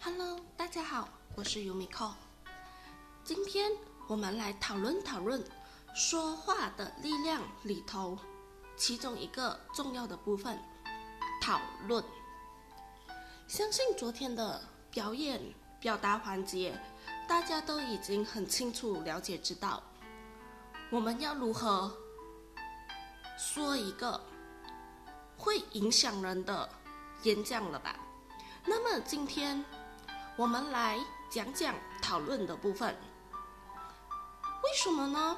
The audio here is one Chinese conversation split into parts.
Hello，大家好，我是 Yumiko。今天我们来讨论讨论说话的力量里头，其中一个重要的部分——讨论。相信昨天的表演表达环节，大家都已经很清楚了解知道，我们要如何说一个会影响人的演讲了吧？那么今天我们来讲讲讨论的部分。为什么呢？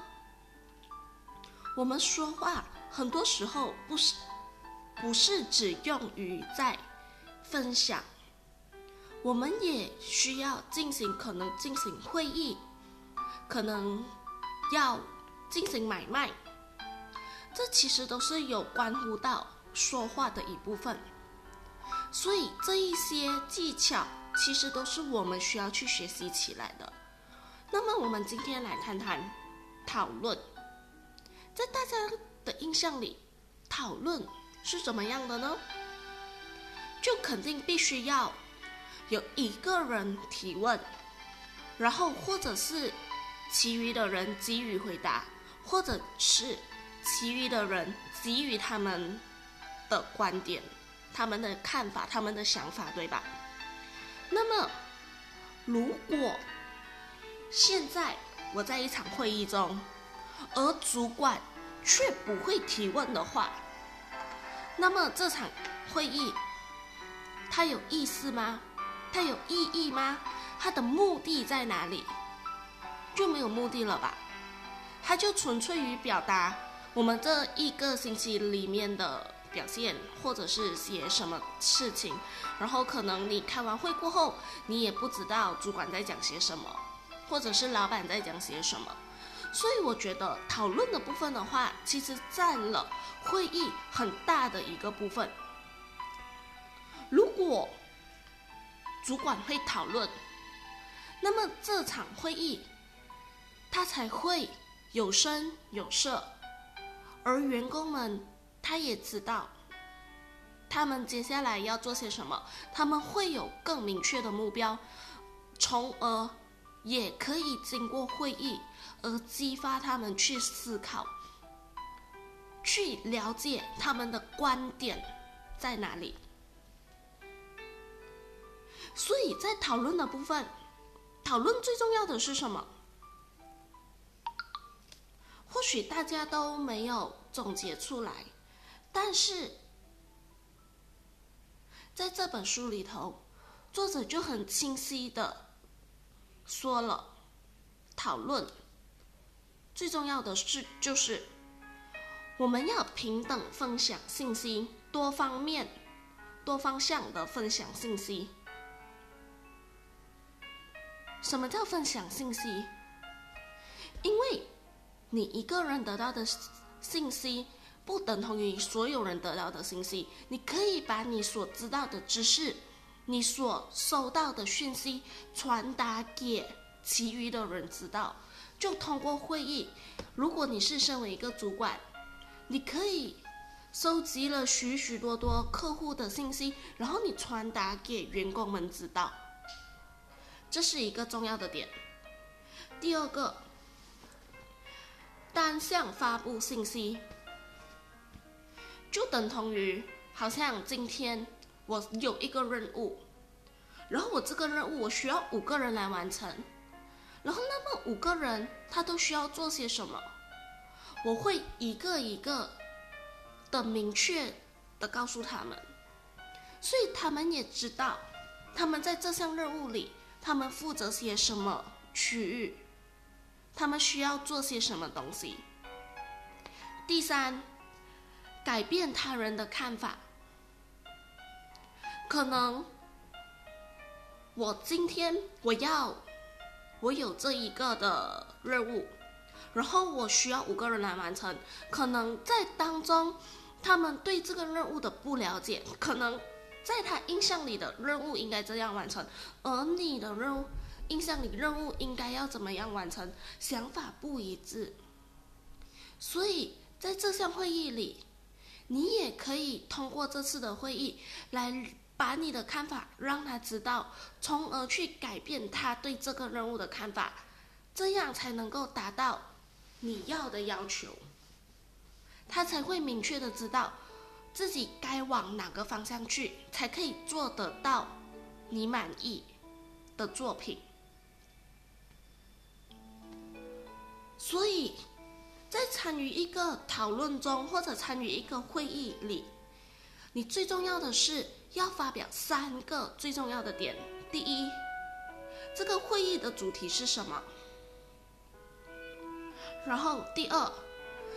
我们说话很多时候不是不是只用于在分享，我们也需要进行可能进行会议，可能要进行买卖，这其实都是有关乎到说话的一部分。所以这一些技巧其实都是我们需要去学习起来的。那么我们今天来谈谈讨论，在大家的印象里，讨论是怎么样的呢？就肯定必须要有一个人提问，然后或者是其余的人给予回答，或者是其余的人给予他们的观点。他们的看法，他们的想法，对吧？那么，如果现在我在一场会议中，而主管却不会提问的话，那么这场会议它有意思吗？它有意义吗？它的目的在哪里？就没有目的了吧？它就纯粹于表达我们这一个星期里面的。表现，或者是写什么事情，然后可能你开完会过后，你也不知道主管在讲些什么，或者是老板在讲些什么，所以我觉得讨论的部分的话，其实占了会议很大的一个部分。如果主管会讨论，那么这场会议他才会有声有色，而员工们。他也知道，他们接下来要做些什么，他们会有更明确的目标，从而也可以经过会议而激发他们去思考，去了解他们的观点在哪里。所以在讨论的部分，讨论最重要的是什么？或许大家都没有总结出来。但是，在这本书里头，作者就很清晰的说了，讨论最重要的是就是我们要平等分享信息，多方面、多方向的分享信息。什么叫分享信息？因为你一个人得到的信息。不等同于所有人得到的信息。你可以把你所知道的知识，你所收到的讯息传达给其余的人知道。就通过会议，如果你是身为一个主管，你可以收集了许许多多客户的信息，然后你传达给员工们知道。这是一个重要的点。第二个，单向发布信息。就等同于，好像今天我有一个任务，然后我这个任务我需要五个人来完成，然后那么五个人他都需要做些什么，我会一个一个的明确的告诉他们，所以他们也知道，他们在这项任务里，他们负责些什么区域，他们需要做些什么东西。第三。改变他人的看法，可能我今天我要我有这一个的任务，然后我需要五个人来完成。可能在当中，他们对这个任务的不了解，可能在他印象里的任务应该这样完成，而你的任务印象里任务应该要怎么样完成，想法不一致。所以在这项会议里。你也可以通过这次的会议来把你的看法让他知道，从而去改变他对这个任务的看法，这样才能够达到你要的要求。他才会明确的知道自己该往哪个方向去，才可以做得到你满意的作品。所以，参与一个讨论中，或者参与一个会议里，你最重要的是要发表三个最重要的点。第一，这个会议的主题是什么？然后，第二。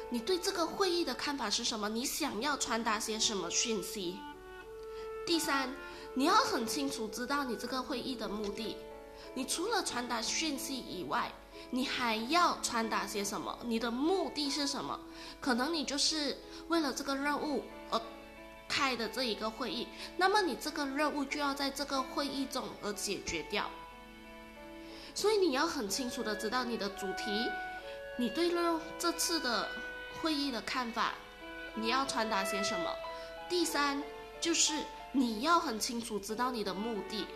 你对这个会议的看法是什么？你想要传达些什么讯息？第三，你要很清楚知道你这个会议的目的。你除了传达讯息以外，你还要传达些什么？你的目的是什么？可能你就是为了这个任务而开的这一个会议，那么你这个任务就要在这个会议中而解决掉。所以你要很清楚的知道你的主题，你对这次的。会议的看法，你要传达些什么？第三就是你要很清楚知道你的目的，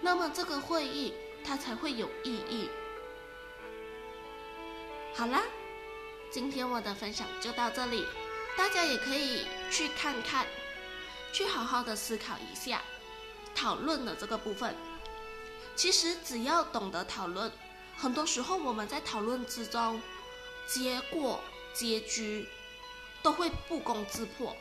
那么这个会议它才会有意义。好啦，今天我的分享就到这里，大家也可以去看看，去好好的思考一下讨论的这个部分。其实只要懂得讨论，很多时候我们在讨论之中，结果。结局都会不攻自破。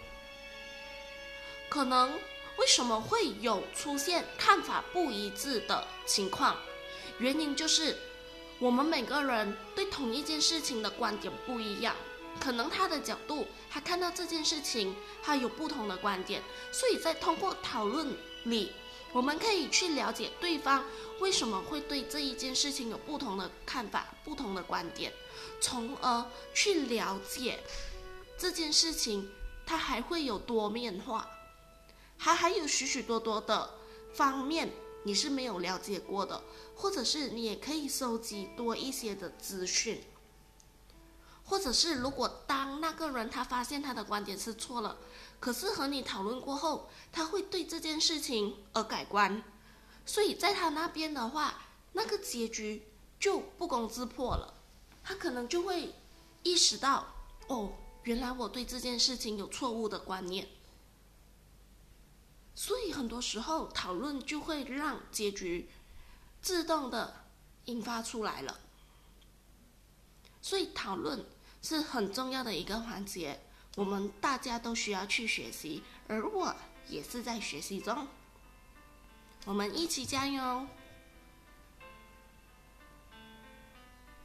可能为什么会有出现看法不一致的情况？原因就是我们每个人对同一件事情的观点不一样，可能他的角度，他看到这件事情，他有不同的观点，所以在通过讨论里，我们可以去了解对方为什么会对这一件事情有不同的看法、不同的观点。从而去了解这件事情，它还会有多面化，还还有许许多多的方面你是没有了解过的，或者是你也可以收集多一些的资讯，或者是如果当那个人他发现他的观点是错了，可是和你讨论过后，他会对这件事情而改观，所以在他那边的话，那个结局就不攻自破了。他可能就会意识到，哦，原来我对这件事情有错误的观念，所以很多时候讨论就会让结局自动的引发出来了。所以讨论是很重要的一个环节，我们大家都需要去学习，而我也是在学习中。我们一起加油！